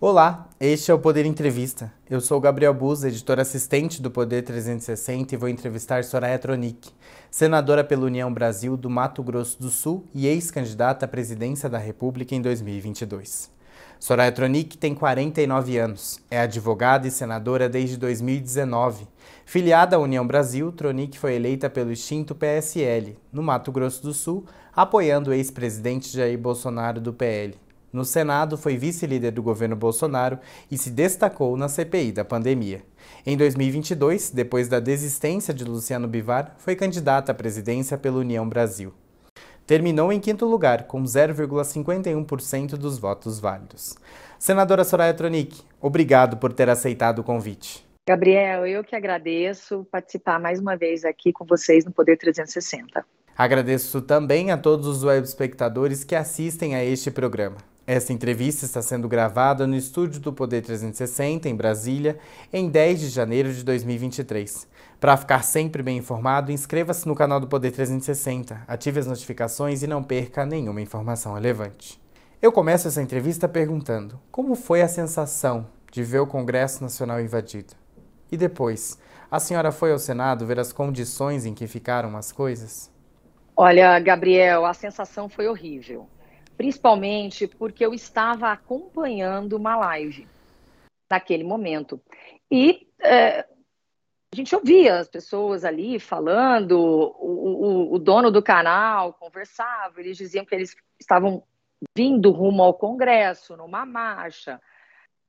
Olá, este é o Poder Entrevista. Eu sou Gabriel Buz, editor assistente do Poder 360 e vou entrevistar Soraya Tronic, senadora pela União Brasil do Mato Grosso do Sul e ex-candidata à presidência da República em 2022. Soraya Tronic tem 49 anos, é advogada e senadora desde 2019. Filiada à União Brasil, Tronic foi eleita pelo extinto PSL, no Mato Grosso do Sul, apoiando o ex-presidente Jair Bolsonaro do PL. No Senado, foi vice-líder do governo Bolsonaro e se destacou na CPI da pandemia. Em 2022, depois da desistência de Luciano Bivar, foi candidata à presidência pela União Brasil. Terminou em quinto lugar, com 0,51% dos votos válidos. Senadora Soraya Tronic, obrigado por ter aceitado o convite. Gabriel, eu que agradeço participar mais uma vez aqui com vocês no Poder 360. Agradeço também a todos os web espectadores que assistem a este programa. Esta entrevista está sendo gravada no estúdio do Poder 360, em Brasília, em 10 de janeiro de 2023. Para ficar sempre bem informado, inscreva-se no canal do Poder 360, ative as notificações e não perca nenhuma informação relevante. Eu começo essa entrevista perguntando: como foi a sensação de ver o Congresso Nacional invadido? E depois, a senhora foi ao Senado ver as condições em que ficaram as coisas? Olha, Gabriel, a sensação foi horrível principalmente porque eu estava acompanhando uma live naquele momento. E é, a gente ouvia as pessoas ali falando, o, o, o, dono do canal conversava, eles diziam que eles estavam vindo rumo ao Congresso, numa marcha.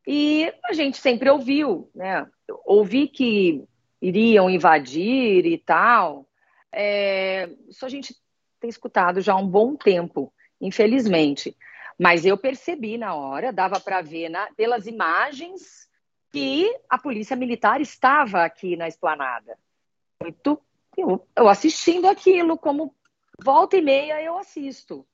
E a gente sempre ouviu, né? Ouvi que iriam invadir e tal. É, isso a gente tem escutado já há um bom tempo infelizmente. Mas eu percebi na hora, dava para ver na, pelas imagens que a polícia militar estava aqui na esplanada. Muito, eu, eu assistindo aquilo, como volta e meia eu assisto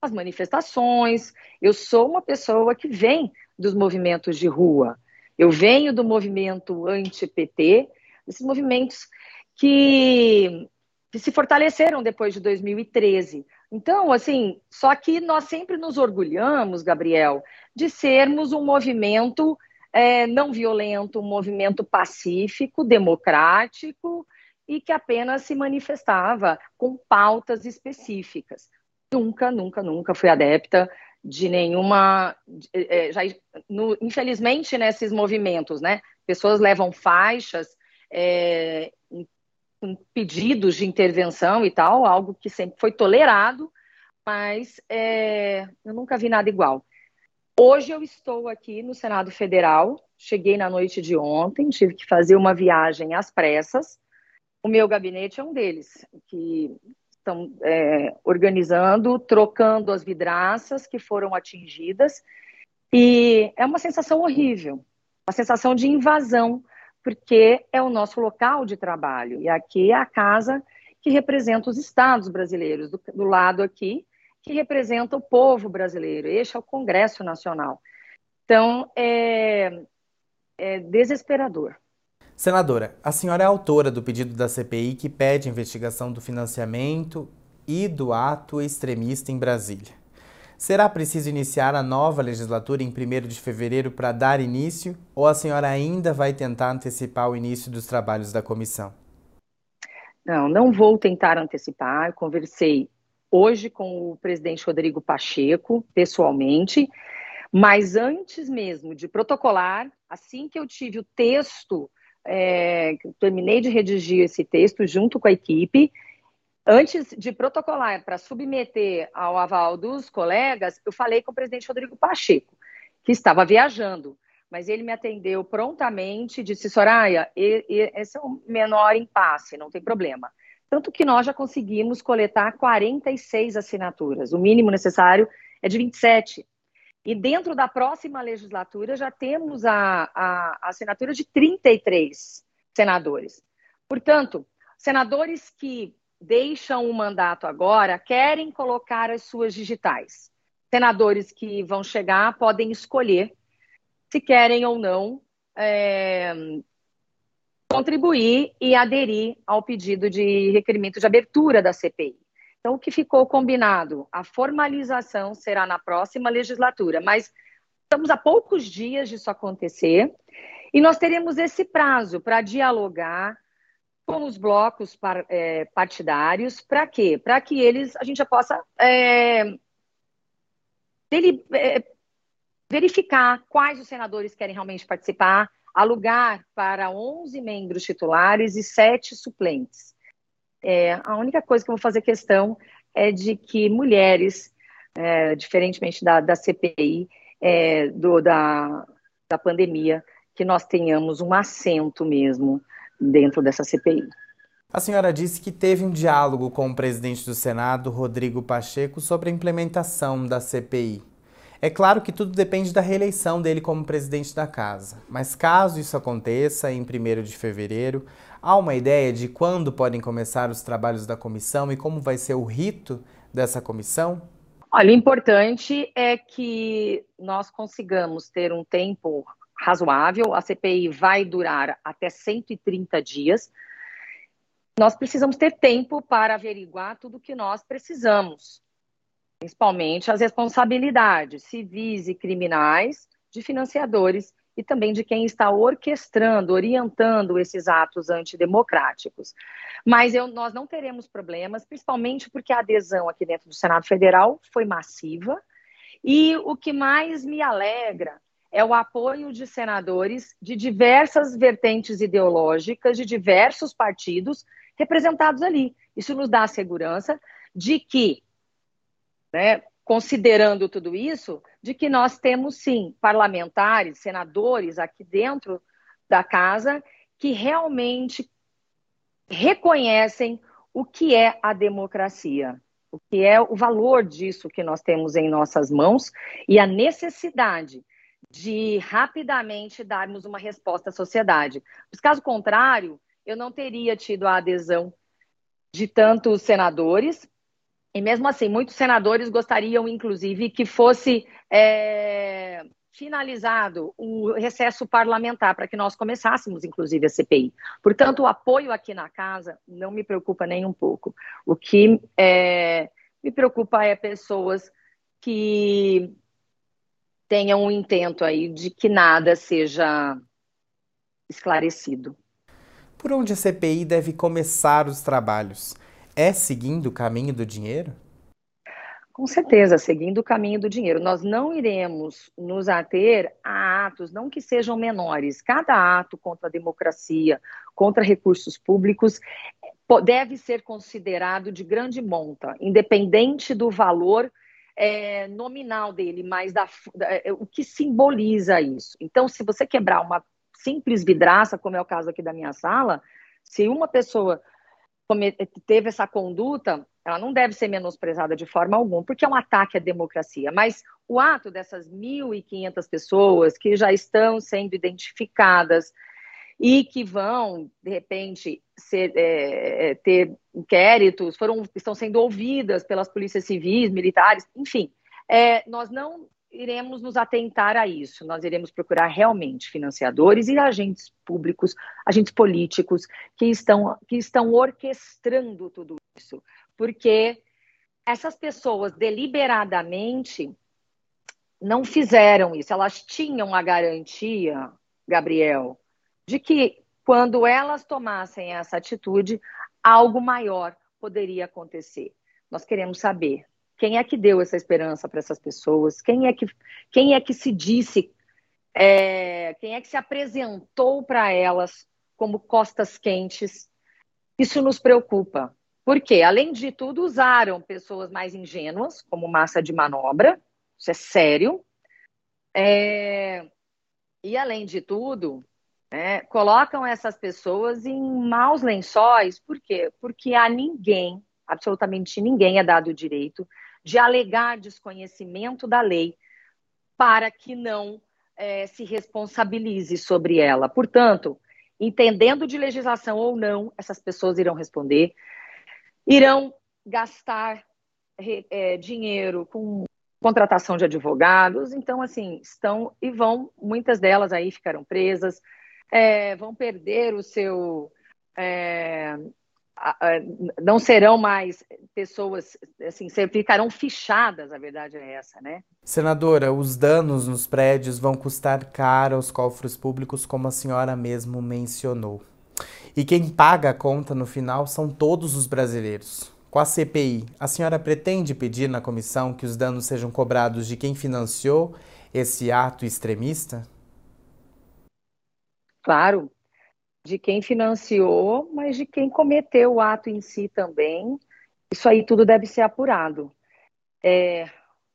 as manifestações. Eu sou uma pessoa que vem dos movimentos de rua. Eu venho do movimento anti-PT, esses movimentos que, que se fortaleceram depois de 2013. Então, assim, só que nós sempre nos orgulhamos, Gabriel, de sermos um movimento é, não violento, um movimento pacífico, democrático e que apenas se manifestava com pautas específicas. Nunca, nunca, nunca fui adepta de nenhuma. É, já, no, infelizmente, nesses movimentos, né? Pessoas levam faixas é, com pedidos de intervenção e tal, algo que sempre foi tolerado, mas é, eu nunca vi nada igual. Hoje eu estou aqui no Senado Federal, cheguei na noite de ontem, tive que fazer uma viagem às pressas. O meu gabinete é um deles, que estão é, organizando, trocando as vidraças que foram atingidas. E é uma sensação horrível, uma sensação de invasão porque é o nosso local de trabalho. E aqui é a casa que representa os estados brasileiros, do, do lado aqui, que representa o povo brasileiro. Este é o Congresso Nacional. Então, é, é desesperador. Senadora, a senhora é autora do pedido da CPI que pede investigação do financiamento e do ato extremista em Brasília. Será preciso iniciar a nova legislatura em 1 de fevereiro para dar início ou a senhora ainda vai tentar antecipar o início dos trabalhos da comissão? Não, não vou tentar antecipar. Eu conversei hoje com o presidente Rodrigo Pacheco, pessoalmente, mas antes mesmo de protocolar, assim que eu tive o texto, é, terminei de redigir esse texto junto com a equipe, Antes de protocolar para submeter ao aval dos colegas, eu falei com o presidente Rodrigo Pacheco, que estava viajando, mas ele me atendeu prontamente disse: Soraya, esse é o menor impasse, não tem problema. Tanto que nós já conseguimos coletar 46 assinaturas, o mínimo necessário é de 27. E dentro da próxima legislatura já temos a, a, a assinatura de 33 senadores. Portanto, senadores que deixam o mandato agora querem colocar as suas digitais. Senadores que vão chegar podem escolher se querem ou não é, contribuir e aderir ao pedido de requerimento de abertura da CPI. Então, o que ficou combinado? A formalização será na próxima legislatura, mas estamos a poucos dias disso acontecer e nós teremos esse prazo para dialogar com os blocos é, partidários, para quê? Para que eles, a gente já possa é, dele, é, verificar quais os senadores querem realmente participar, alugar para 11 membros titulares e 7 suplentes. É, a única coisa que eu vou fazer questão é de que mulheres, é, diferentemente da, da CPI, é, do, da, da pandemia, que nós tenhamos um assento mesmo dentro dessa CPI. A senhora disse que teve um diálogo com o presidente do Senado, Rodrigo Pacheco, sobre a implementação da CPI. É claro que tudo depende da reeleição dele como presidente da casa, mas caso isso aconteça em 1 de fevereiro, há uma ideia de quando podem começar os trabalhos da comissão e como vai ser o rito dessa comissão? Olha, o importante é que nós consigamos ter um tempo razoável. A CPI vai durar até 130 dias. Nós precisamos ter tempo para averiguar tudo o que nós precisamos, principalmente as responsabilidades civis e criminais de financiadores e também de quem está orquestrando, orientando esses atos antidemocráticos. Mas eu, nós não teremos problemas, principalmente porque a adesão aqui dentro do Senado Federal foi massiva. E o que mais me alegra é o apoio de senadores de diversas vertentes ideológicas, de diversos partidos representados ali. Isso nos dá a segurança de que, né, considerando tudo isso, de que nós temos sim parlamentares, senadores aqui dentro da casa que realmente reconhecem o que é a democracia, o que é o valor disso que nós temos em nossas mãos e a necessidade de rapidamente darmos uma resposta à sociedade. Pois, caso contrário, eu não teria tido a adesão de tantos senadores, e mesmo assim, muitos senadores gostariam, inclusive, que fosse é, finalizado o recesso parlamentar para que nós começássemos, inclusive, a CPI. Portanto, o apoio aqui na casa não me preocupa nem um pouco. O que é, me preocupa é pessoas que tenham um intento aí de que nada seja esclarecido. Por onde a CPI deve começar os trabalhos? É seguindo o caminho do dinheiro? Com certeza, seguindo o caminho do dinheiro. Nós não iremos nos ater a atos, não que sejam menores. Cada ato contra a democracia, contra recursos públicos, deve ser considerado de grande monta, independente do valor é, nominal dele, mas da, da, é, o que simboliza isso. Então, se você quebrar uma simples vidraça, como é o caso aqui da minha sala, se uma pessoa teve essa conduta, ela não deve ser menosprezada de forma alguma, porque é um ataque à democracia. Mas o ato dessas 1.500 pessoas que já estão sendo identificadas, e que vão, de repente, ser, é, é, ter inquéritos, foram, estão sendo ouvidas pelas polícias civis, militares, enfim. É, nós não iremos nos atentar a isso, nós iremos procurar realmente financiadores e agentes públicos, agentes políticos que estão, que estão orquestrando tudo isso, porque essas pessoas deliberadamente não fizeram isso, elas tinham a garantia, Gabriel, de que quando elas tomassem essa atitude, algo maior poderia acontecer. Nós queremos saber quem é que deu essa esperança para essas pessoas, quem é que, quem é que se disse, é, quem é que se apresentou para elas como costas quentes. Isso nos preocupa, porque, além de tudo, usaram pessoas mais ingênuas como massa de manobra, isso é sério. É, e, além de tudo, né, colocam essas pessoas em maus lençóis, por quê? Porque a ninguém, absolutamente ninguém, é dado o direito de alegar desconhecimento da lei para que não é, se responsabilize sobre ela. Portanto, entendendo de legislação ou não, essas pessoas irão responder, irão gastar é, dinheiro com contratação de advogados, então assim estão e vão, muitas delas aí ficaram presas, é, vão perder o seu, é, não serão mais pessoas, assim, ficarão fichadas, a verdade é essa, né? Senadora, os danos nos prédios vão custar caro aos cofres públicos, como a senhora mesmo mencionou. E quem paga a conta no final são todos os brasileiros. Com a CPI, a senhora pretende pedir na comissão que os danos sejam cobrados de quem financiou esse ato extremista? Claro, de quem financiou, mas de quem cometeu o ato em si também. Isso aí tudo deve ser apurado. É,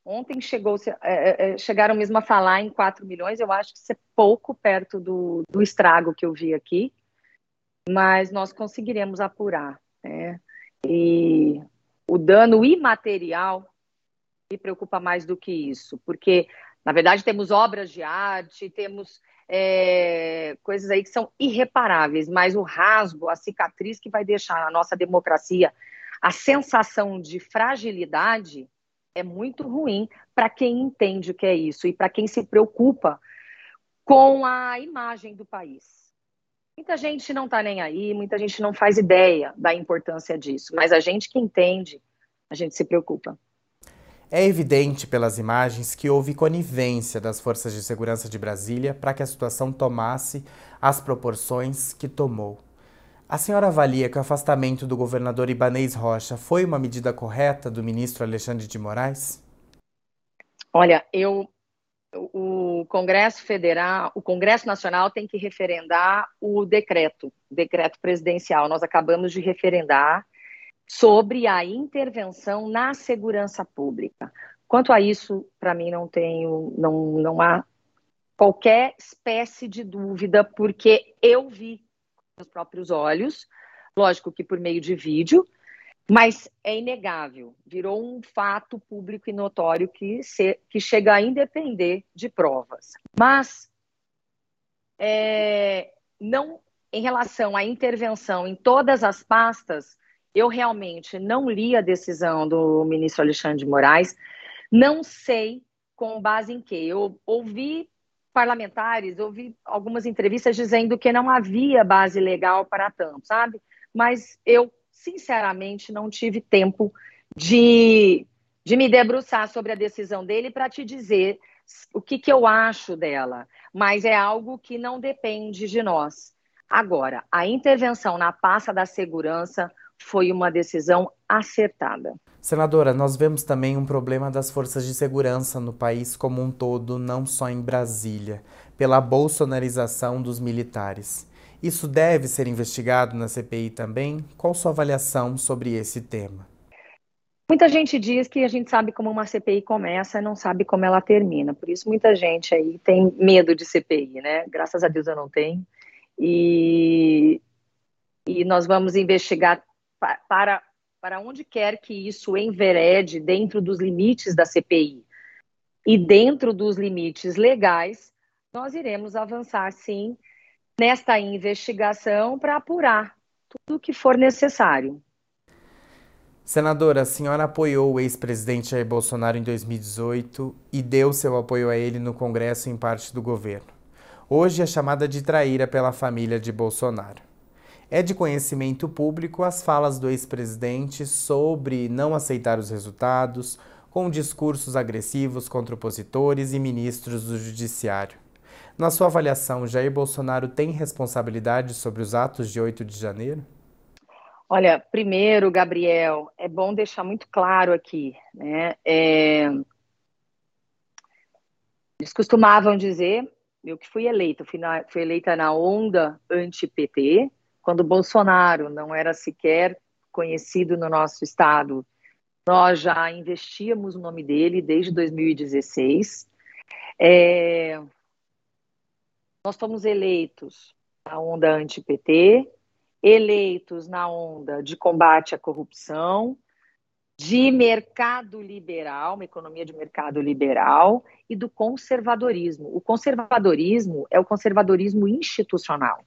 ontem chegou, é, é, é chegaram mesmo a falar em 4 milhões, eu acho que isso é pouco perto do, do estrago que eu vi aqui, mas nós conseguiremos apurar. Né? E o dano imaterial me preocupa mais do que isso, porque, na verdade, temos obras de arte, temos é, coisas aí que são irreparáveis, mas o rasgo, a cicatriz que vai deixar na nossa democracia a sensação de fragilidade é muito ruim para quem entende o que é isso e para quem se preocupa com a imagem do país. Muita gente não está nem aí, muita gente não faz ideia da importância disso, mas a gente que entende, a gente se preocupa. É evidente pelas imagens que houve conivência das forças de segurança de Brasília para que a situação tomasse as proporções que tomou. A senhora avalia que o afastamento do governador Ibanês Rocha foi uma medida correta do ministro Alexandre de Moraes? Olha, eu o Congresso Federal, o Congresso Nacional tem que referendar o decreto, decreto presidencial. Nós acabamos de referendar sobre a intervenção na segurança pública. Quanto a isso, para mim não tenho, não, não há qualquer espécie de dúvida, porque eu vi com os próprios olhos, lógico que por meio de vídeo, mas é inegável, virou um fato público e notório que, se, que chega a independer de provas. Mas é, não em relação à intervenção em todas as pastas, eu realmente não li a decisão do ministro Alexandre de Moraes, não sei com base em quê. Eu ouvi parlamentares, ouvi algumas entrevistas dizendo que não havia base legal para tanto, sabe? Mas eu, sinceramente, não tive tempo de, de me debruçar sobre a decisão dele para te dizer o que, que eu acho dela. Mas é algo que não depende de nós. Agora, a intervenção na pasta da segurança foi uma decisão acertada. Senadora, nós vemos também um problema das forças de segurança no país como um todo, não só em Brasília, pela bolsonarização dos militares. Isso deve ser investigado na CPI também? Qual sua avaliação sobre esse tema? Muita gente diz que a gente sabe como uma CPI começa e não sabe como ela termina. Por isso, muita gente aí tem medo de CPI, né? Graças a Deus eu não tenho. E, e nós vamos investigar para, para onde quer que isso enverede dentro dos limites da CPI e dentro dos limites legais, nós iremos avançar sim nesta investigação para apurar tudo o que for necessário. Senadora, a senhora apoiou o ex-presidente Jair Bolsonaro em 2018 e deu seu apoio a ele no Congresso em parte do governo. Hoje é chamada de traíra pela família de Bolsonaro. É de conhecimento público as falas do ex-presidente sobre não aceitar os resultados, com discursos agressivos contra opositores e ministros do Judiciário. Na sua avaliação, Jair Bolsonaro tem responsabilidade sobre os atos de 8 de janeiro? Olha, primeiro, Gabriel, é bom deixar muito claro aqui, né? É... Eles costumavam dizer, eu que fui eleita, fui, fui eleita na onda anti-PT, quando Bolsonaro não era sequer conhecido no nosso estado, nós já investíamos o nome dele desde 2016. É, nós fomos eleitos na onda anti-PT, eleitos na onda de combate à corrupção, de mercado liberal, uma economia de mercado liberal e do conservadorismo. O conservadorismo é o conservadorismo institucional.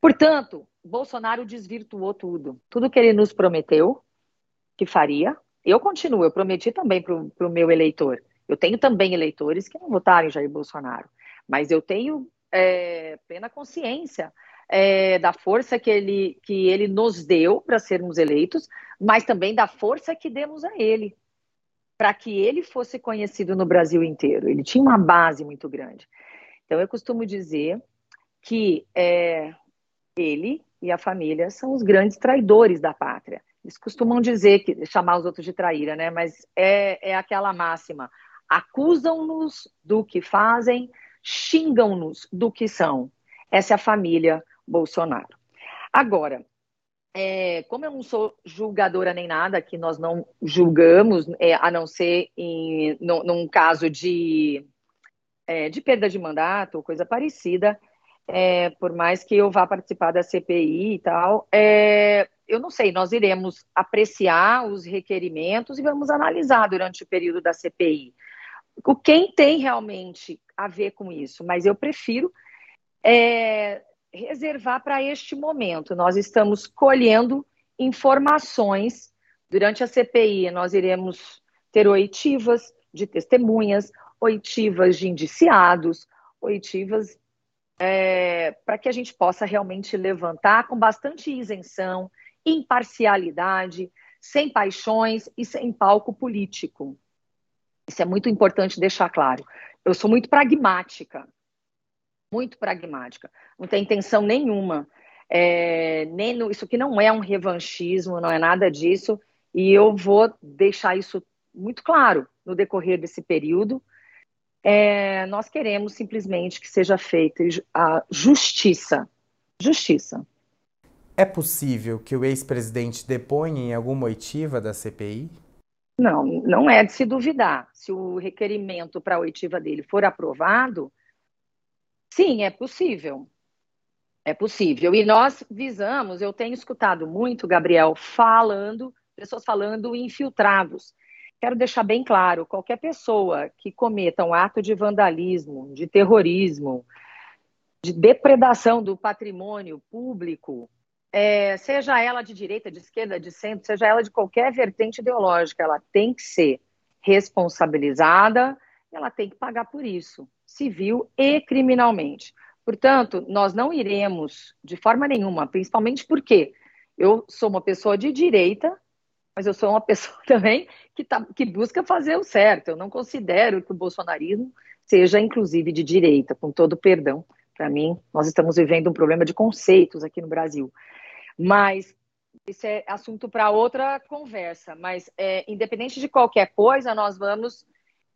Portanto, Bolsonaro desvirtuou tudo. Tudo que ele nos prometeu que faria. Eu continuo, eu prometi também para o meu eleitor. Eu tenho também eleitores que não votaram em Jair Bolsonaro, mas eu tenho é, plena consciência é, da força que ele, que ele nos deu para sermos eleitos, mas também da força que demos a ele, para que ele fosse conhecido no Brasil inteiro. Ele tinha uma base muito grande. Então, eu costumo dizer que é, ele e a família são os grandes traidores da pátria. Eles costumam dizer que chamar os outros de traíra, né? Mas é, é aquela máxima: acusam-nos do que fazem, xingam-nos do que são. Essa é a família Bolsonaro. Agora, é, como eu não sou julgadora nem nada, que nós não julgamos, é, a não ser em, no, num caso de, é, de perda de mandato ou coisa parecida, é, por mais que eu vá participar da CPI e tal, é, eu não sei, nós iremos apreciar os requerimentos e vamos analisar durante o período da CPI. O quem tem realmente a ver com isso, mas eu prefiro é, reservar para este momento. Nós estamos colhendo informações durante a CPI. Nós iremos ter oitivas de testemunhas, oitivas de indiciados, oitivas é, para que a gente possa realmente levantar com bastante isenção, imparcialidade, sem paixões e sem palco político. Isso é muito importante deixar claro. Eu sou muito pragmática, muito pragmática. Não tem intenção nenhuma. É, nem no, isso aqui não é um revanchismo, não é nada disso. E eu vou deixar isso muito claro no decorrer desse período, é, nós queremos simplesmente que seja feita a justiça. Justiça. É possível que o ex-presidente deponha em alguma oitiva da CPI? Não, não é de se duvidar. Se o requerimento para a oitiva dele for aprovado, sim, é possível. É possível. E nós visamos, eu tenho escutado muito, Gabriel, falando, pessoas falando infiltrados. Quero deixar bem claro: qualquer pessoa que cometa um ato de vandalismo, de terrorismo, de depredação do patrimônio público, é, seja ela de direita, de esquerda, de centro, seja ela de qualquer vertente ideológica, ela tem que ser responsabilizada, ela tem que pagar por isso, civil e criminalmente. Portanto, nós não iremos de forma nenhuma, principalmente porque eu sou uma pessoa de direita mas eu sou uma pessoa também que, tá, que busca fazer o certo. Eu não considero que o bolsonarismo seja, inclusive, de direita, com todo perdão. Para mim, nós estamos vivendo um problema de conceitos aqui no Brasil. Mas isso é assunto para outra conversa. Mas, é, independente de qualquer coisa, nós vamos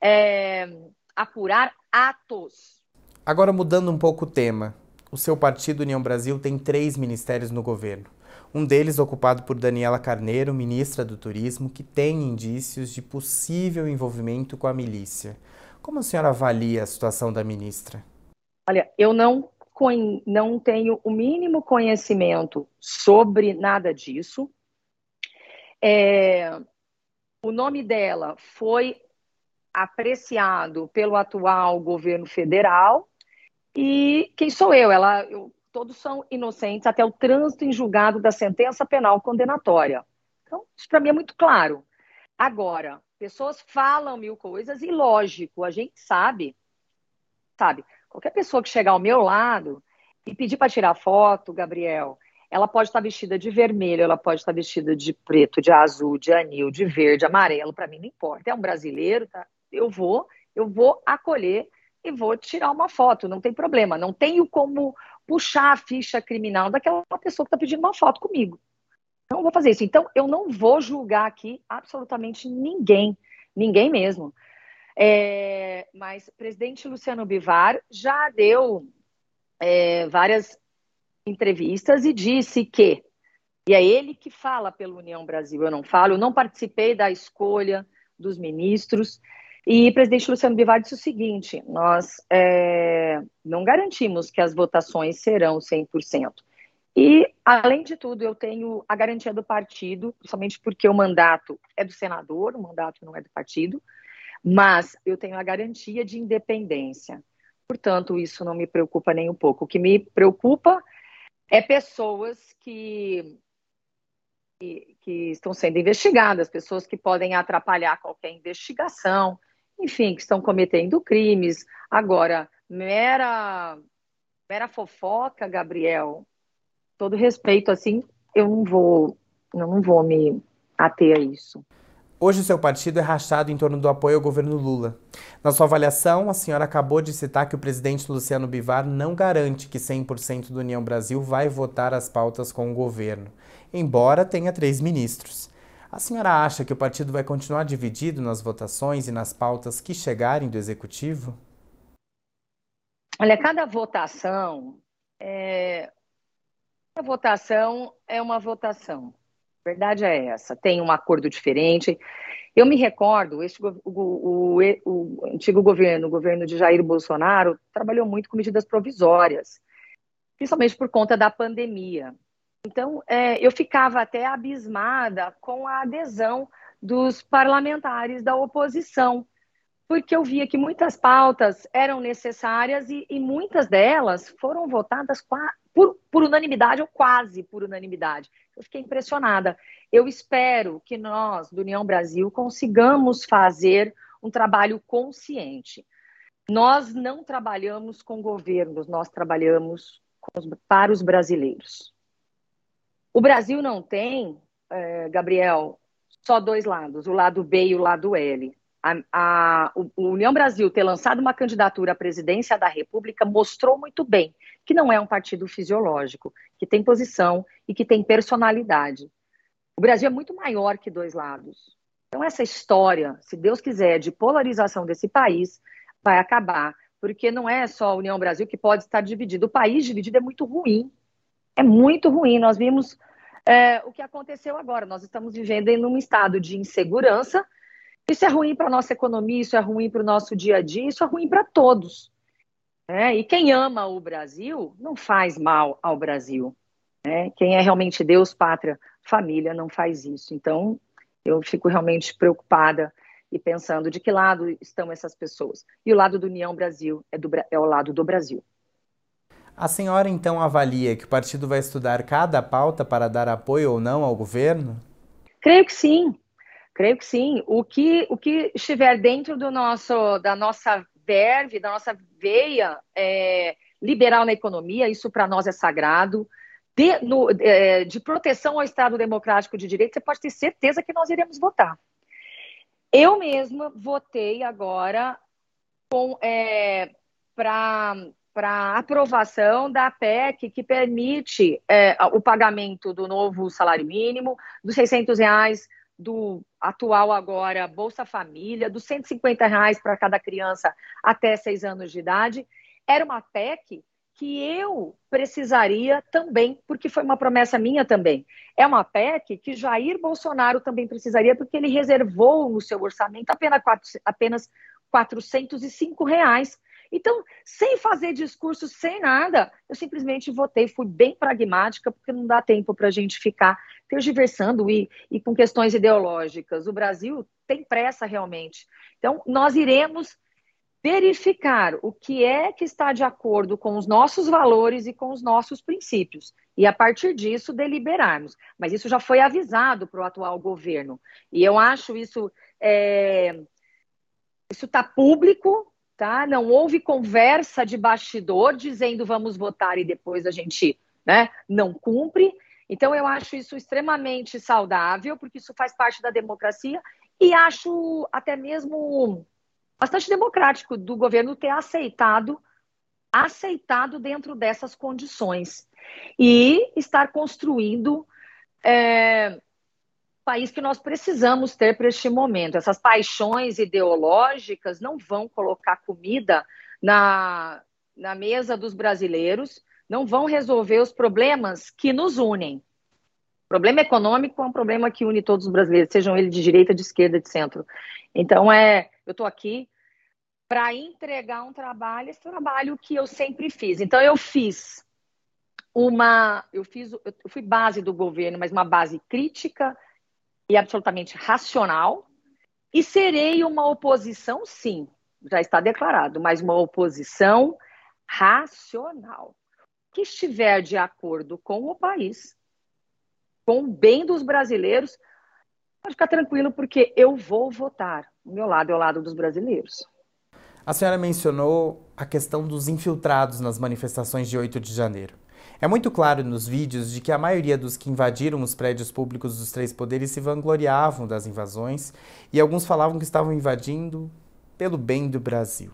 é, apurar atos. Agora, mudando um pouco o tema. O seu partido União Brasil tem três ministérios no governo um deles ocupado por Daniela Carneiro, ministra do Turismo, que tem indícios de possível envolvimento com a milícia. Como a senhora avalia a situação da ministra? Olha, eu não, não tenho o mínimo conhecimento sobre nada disso. É, o nome dela foi apreciado pelo atual governo federal e quem sou eu? Ela, eu todos são inocentes até o trânsito em julgado da sentença penal condenatória. Então, isso para mim é muito claro. Agora, pessoas falam mil coisas e, lógico, a gente sabe, sabe, qualquer pessoa que chegar ao meu lado e pedir para tirar foto, Gabriel, ela pode estar vestida de vermelho, ela pode estar vestida de preto, de azul, de anil, de verde, amarelo, para mim não importa. É um brasileiro, tá? Eu vou, eu vou acolher e vou tirar uma foto, não tem problema. Não tenho como puxar a ficha criminal daquela pessoa que está pedindo uma foto comigo. Não vou fazer isso. Então, eu não vou julgar aqui absolutamente ninguém, ninguém mesmo. É, mas presidente Luciano Bivar já deu é, várias entrevistas e disse que, e é ele que fala pela União Brasil, eu não falo, eu não participei da escolha dos ministros, e presidente Luciano Bivar disse o seguinte: nós é, não garantimos que as votações serão 100%. E, além de tudo, eu tenho a garantia do partido, principalmente porque o mandato é do senador, o mandato não é do partido, mas eu tenho a garantia de independência. Portanto, isso não me preocupa nem um pouco. O que me preocupa é pessoas que, que, que estão sendo investigadas, pessoas que podem atrapalhar qualquer investigação, enfim, que estão cometendo crimes. Agora, mera, mera fofoca, Gabriel, todo respeito, assim, eu não vou, eu não vou me ater a isso. Hoje o seu partido é rachado em torno do apoio ao governo Lula. Na sua avaliação, a senhora acabou de citar que o presidente Luciano Bivar não garante que 100% do União Brasil vai votar as pautas com o governo, embora tenha três ministros. A senhora acha que o partido vai continuar dividido nas votações e nas pautas que chegarem do executivo? Olha, cada votação é... Cada votação é uma votação verdade é essa. Tem um acordo diferente. Eu me recordo, esse, o, o, o, o, antigo governo, o governo de Jair Bolsonaro, trabalhou muito com medidas provisórias, principalmente por conta da pandemia. Então, é, eu ficava até abismada com a adesão dos parlamentares da oposição, porque eu via que muitas pautas eram necessárias e, e muitas delas foram votadas por, por unanimidade ou quase por unanimidade. Eu fiquei impressionada. Eu espero que nós, do União Brasil, consigamos fazer um trabalho consciente. Nós não trabalhamos com governos, nós trabalhamos os, para os brasileiros. O Brasil não tem, é, Gabriel, só dois lados, o lado B e o lado L. A, a, União Brasil ter lançado uma candidatura à presidência da República mostrou muito bem que não é um partido fisiológico, que tem posição e que tem personalidade. O Brasil é muito maior que dois lados. Então, essa história, se Deus quiser, de polarização desse país, vai acabar. Porque não é só a União Brasil que pode estar dividido. O país dividido é muito ruim. É muito ruim. Nós vimos é, o que aconteceu agora. Nós estamos vivendo em um estado de insegurança. Isso é ruim para a nossa economia, isso é ruim para o nosso dia a dia, isso é ruim para todos. É, e quem ama o Brasil não faz mal ao Brasil. Né? Quem é realmente Deus, pátria, família não faz isso. Então, eu fico realmente preocupada e pensando de que lado estão essas pessoas. E o lado do União Brasil é, do, é o lado do Brasil. A senhora então avalia que o partido vai estudar cada pauta para dar apoio ou não ao governo? Creio que sim. Creio que sim. O que, o que estiver dentro do nosso, da nossa verve, da nossa veia é, liberal na economia, isso para nós é sagrado. De, no, é, de proteção ao Estado Democrático de Direito, você pode ter certeza que nós iremos votar. Eu mesma votei agora é, para aprovação da PEC que permite é, o pagamento do novo salário mínimo, dos 600 reais do atual agora Bolsa Família, dos 150 reais para cada criança até seis anos de idade, era uma PEC que eu precisaria também, porque foi uma promessa minha também. É uma PEC que Jair Bolsonaro também precisaria, porque ele reservou no seu orçamento apenas, quatro, apenas 405 reais então, sem fazer discurso, sem nada, eu simplesmente votei, fui bem pragmática, porque não dá tempo para a gente ficar tergiversando e, e com questões ideológicas. O Brasil tem pressa realmente. Então, nós iremos verificar o que é que está de acordo com os nossos valores e com os nossos princípios. E a partir disso, deliberarmos. Mas isso já foi avisado para o atual governo. E eu acho isso. É... Isso está público, tá? Não houve conversa de bastidor dizendo vamos votar e depois a gente, né, não cumpre. Então eu acho isso extremamente saudável, porque isso faz parte da democracia e acho até mesmo bastante democrático do governo ter aceitado aceitado dentro dessas condições e estar construindo é, país que nós precisamos ter para este momento. Essas paixões ideológicas não vão colocar comida na, na mesa dos brasileiros, não vão resolver os problemas que nos unem. O problema econômico é um problema que une todos os brasileiros, sejam eles de direita, de esquerda, de centro. Então, é, eu estou aqui para entregar um trabalho, esse trabalho que eu sempre fiz. Então, eu fiz uma, eu fiz, eu fui base do governo, mas uma base crítica, e absolutamente racional, e serei uma oposição, sim, já está declarado, mas uma oposição racional, que estiver de acordo com o país, com o bem dos brasileiros, pode ficar tranquilo, porque eu vou votar. O meu lado é o lado dos brasileiros. A senhora mencionou a questão dos infiltrados nas manifestações de 8 de janeiro. É muito claro nos vídeos de que a maioria dos que invadiram os prédios públicos dos três poderes se vangloriavam das invasões e alguns falavam que estavam invadindo pelo bem do Brasil.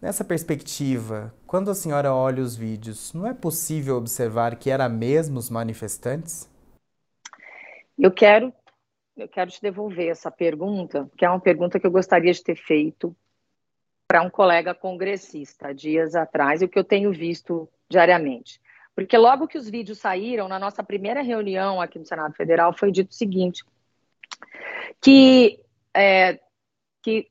Nessa perspectiva, quando a senhora olha os vídeos, não é possível observar que eram mesmo os manifestantes? Eu quero, eu quero te devolver essa pergunta, que é uma pergunta que eu gostaria de ter feito para um colega congressista dias atrás, e o que eu tenho visto diariamente. Porque logo que os vídeos saíram, na nossa primeira reunião aqui no Senado Federal, foi dito o seguinte: que, é, que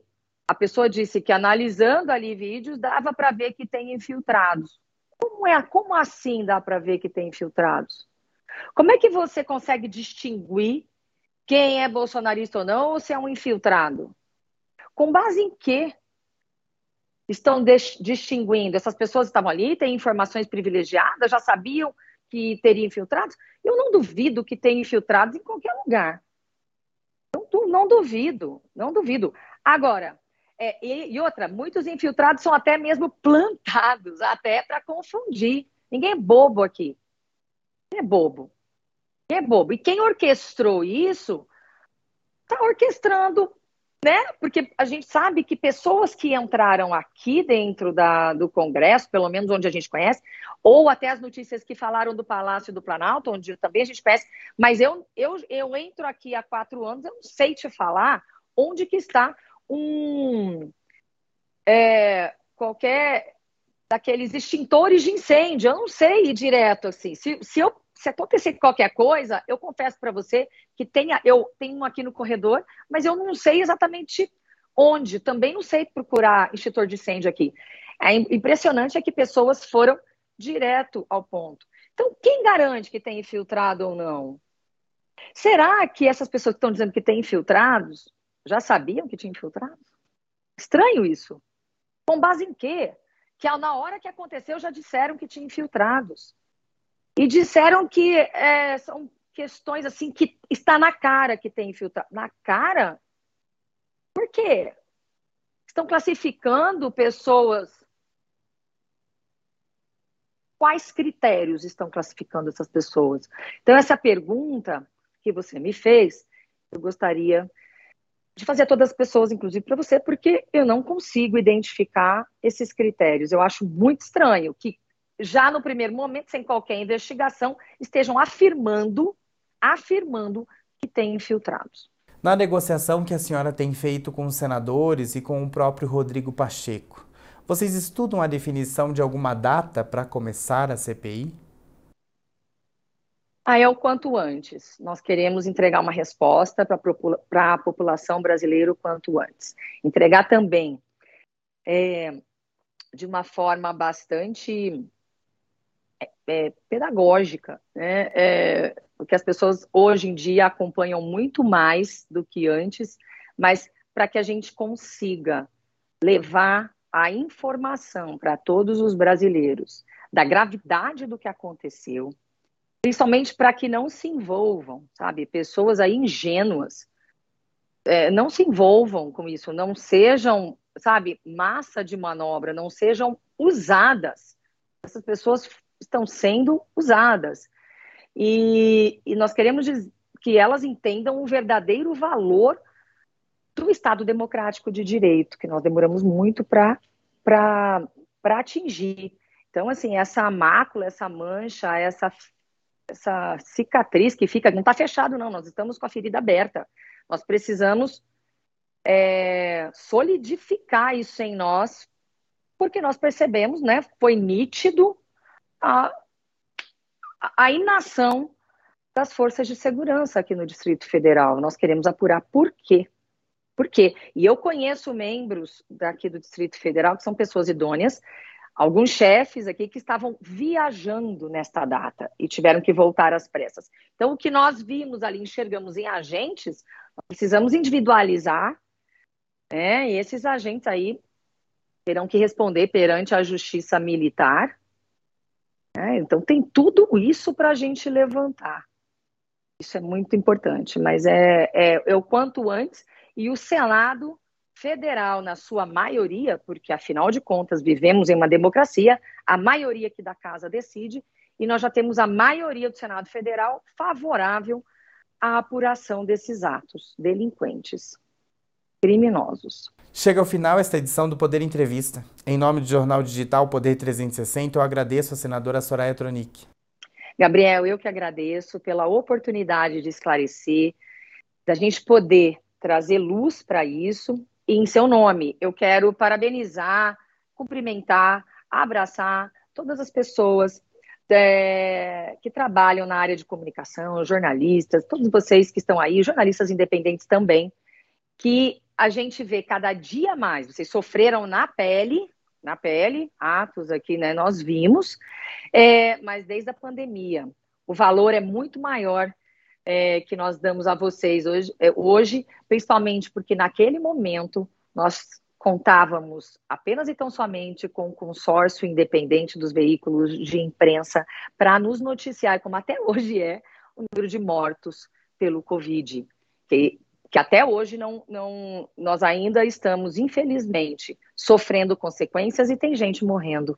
a pessoa disse que analisando ali vídeos dava para ver que tem infiltrados. Como é? Como assim dá para ver que tem infiltrados? Como é que você consegue distinguir quem é bolsonarista ou não ou se é um infiltrado? Com base em quê? Estão distinguindo? Essas pessoas estavam ali, têm informações privilegiadas, já sabiam que teria infiltrados? Eu não duvido que tenha infiltrados em qualquer lugar. Não, não duvido, não duvido. Agora, é, e, e, outra, muitos infiltrados são até mesmo plantados, até para confundir. Ninguém é bobo aqui. Ninguém é bobo. Ninguém é bobo. E quem orquestrou isso está orquestrando, né? Porque a gente sabe que pessoas que entraram aqui dentro da, do Congresso, pelo menos onde a gente conhece, ou até as notícias que falaram do Palácio do Planalto, onde também a gente conhece, mas eu, eu, eu entro aqui há quatro anos, eu não sei te falar onde que está um é, qualquer daqueles extintores de incêndio. Eu não sei ir direto assim. Se, se, eu, se acontecer qualquer coisa, eu confesso para você que tenha, eu tenho um aqui no corredor, mas eu não sei exatamente onde. Também não sei procurar extintor de incêndio aqui. É impressionante é que pessoas foram direto ao ponto. Então, quem garante que tem infiltrado ou não? Será que essas pessoas que estão dizendo que tem infiltrados já sabiam que tinha infiltrados? Estranho isso. Com base em quê? Que na hora que aconteceu já disseram que tinha infiltrados. E disseram que é, são questões assim que está na cara que tem infiltrado. Na cara? Por quê? Estão classificando pessoas. Quais critérios estão classificando essas pessoas? Então, essa pergunta que você me fez, eu gostaria de fazer a todas as pessoas, inclusive para você, porque eu não consigo identificar esses critérios. Eu acho muito estranho que já no primeiro momento, sem qualquer investigação, estejam afirmando, afirmando que tem infiltrados. Na negociação que a senhora tem feito com os senadores e com o próprio Rodrigo Pacheco, vocês estudam a definição de alguma data para começar a CPI? Ah, é o quanto antes. Nós queremos entregar uma resposta para a população brasileira o quanto antes. Entregar também é, de uma forma bastante é, pedagógica, né? É, porque as pessoas hoje em dia acompanham muito mais do que antes, mas para que a gente consiga levar a informação para todos os brasileiros da gravidade do que aconteceu, principalmente para que não se envolvam, sabe? Pessoas aí ingênuas, é, não se envolvam com isso, não sejam, sabe, massa de manobra, não sejam usadas. Essas pessoas estão sendo usadas. E, e nós queremos que elas entendam o verdadeiro valor do Estado democrático de direito, que nós demoramos muito para atingir. Então, assim, essa mácula, essa mancha, essa essa cicatriz que fica, não está fechado, não, nós estamos com a ferida aberta. Nós precisamos é, solidificar isso em nós, porque nós percebemos, né, foi nítido a, a inação das forças de segurança aqui no Distrito Federal. Nós queremos apurar por quê. Por quê? E eu conheço membros daqui do Distrito Federal que são pessoas idôneas, alguns chefes aqui que estavam viajando nesta data e tiveram que voltar às pressas. Então, o que nós vimos ali, enxergamos em agentes, precisamos individualizar, né? E esses agentes aí terão que responder perante a justiça militar. Né? Então, tem tudo isso para a gente levantar. Isso é muito importante, mas é, é, é o quanto antes. E o Senado federal, na sua maioria, porque afinal de contas vivemos em uma democracia, a maioria que da casa decide, e nós já temos a maioria do Senado Federal favorável à apuração desses atos delinquentes, criminosos. Chega ao final esta edição do Poder Entrevista. Em nome do jornal digital Poder 360, eu agradeço a senadora Soraya Tronic. Gabriel, eu que agradeço pela oportunidade de esclarecer, da gente poder trazer luz para isso. E em seu nome, eu quero parabenizar, cumprimentar, abraçar todas as pessoas é, que trabalham na área de comunicação, jornalistas, todos vocês que estão aí, jornalistas independentes também, que a gente vê cada dia mais, vocês sofreram na pele, na pele, atos aqui, né, nós vimos, é, mas desde a pandemia, o valor é muito maior é, que nós damos a vocês hoje, é, hoje, principalmente porque naquele momento nós contávamos apenas e tão somente com o consórcio independente dos veículos de imprensa para nos noticiar, como até hoje é, o número de mortos pelo Covid, que, que até hoje não, não, nós ainda estamos, infelizmente, sofrendo consequências e tem gente morrendo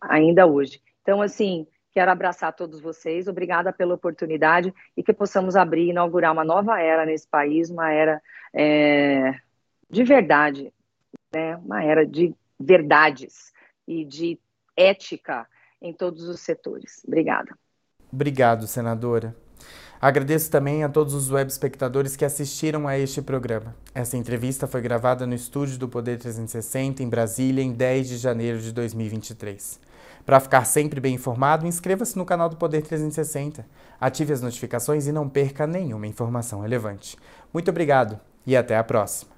ainda hoje. Então, assim, quero abraçar todos vocês, obrigada pela oportunidade e que possamos abrir, inaugurar uma nova era nesse país, uma era é, de verdade, né, uma era de verdades e de ética em todos os setores. Obrigada. Obrigado, senadora. Agradeço também a todos os web espectadores que assistiram a este programa. Essa entrevista foi gravada no estúdio do Poder 360 em Brasília em 10 de janeiro de 2023. Para ficar sempre bem informado, inscreva-se no canal do Poder 360, ative as notificações e não perca nenhuma informação relevante. Muito obrigado e até a próxima.